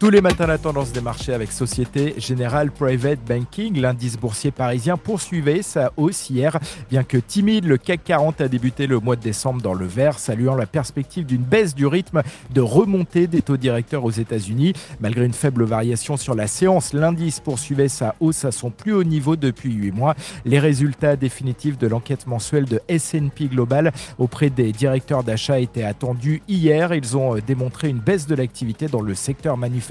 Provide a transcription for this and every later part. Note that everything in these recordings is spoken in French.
Tous les matins, la tendance des marchés avec Société Générale Private Banking. L'indice boursier parisien poursuivait sa hausse hier. Bien que timide, le CAC 40 a débuté le mois de décembre dans le vert, saluant la perspective d'une baisse du rythme de remontée des taux directeurs aux États-Unis. Malgré une faible variation sur la séance, l'indice poursuivait sa hausse à son plus haut niveau depuis 8 mois. Les résultats définitifs de l'enquête mensuelle de S&P Global auprès des directeurs d'achat étaient attendus hier. Ils ont démontré une baisse de l'activité dans le secteur manufacturier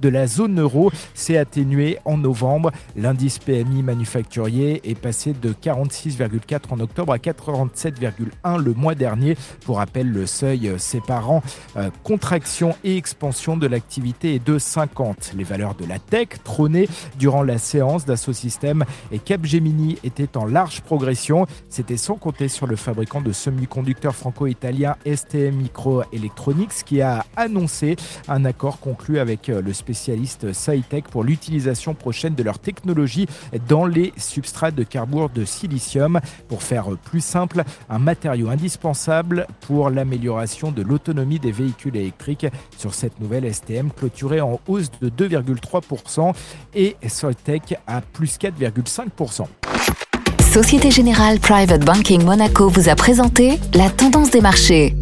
de la zone euro s'est atténué en novembre. L'indice PMI manufacturier est passé de 46,4 en octobre à 47,1 le mois dernier. Pour rappel, le seuil séparant euh, contraction et expansion de l'activité est de 50. Les valeurs de la tech trônaient durant la séance d'Asso System et Capgemini étaient en large progression. C'était sans compter sur le fabricant de semi-conducteurs franco-italien STM Microelectronics qui a annoncé un accord conclu avec euh, le spécialiste SciTech pour l'utilisation prochaine de leur technologie dans les substrats de carbure de silicium. Pour faire plus simple, un matériau indispensable pour l'amélioration de l'autonomie des véhicules électriques. Sur cette nouvelle STM clôturée en hausse de 2,3% et SciTech à plus 4,5%. Société Générale Private Banking Monaco vous a présenté la tendance des marchés.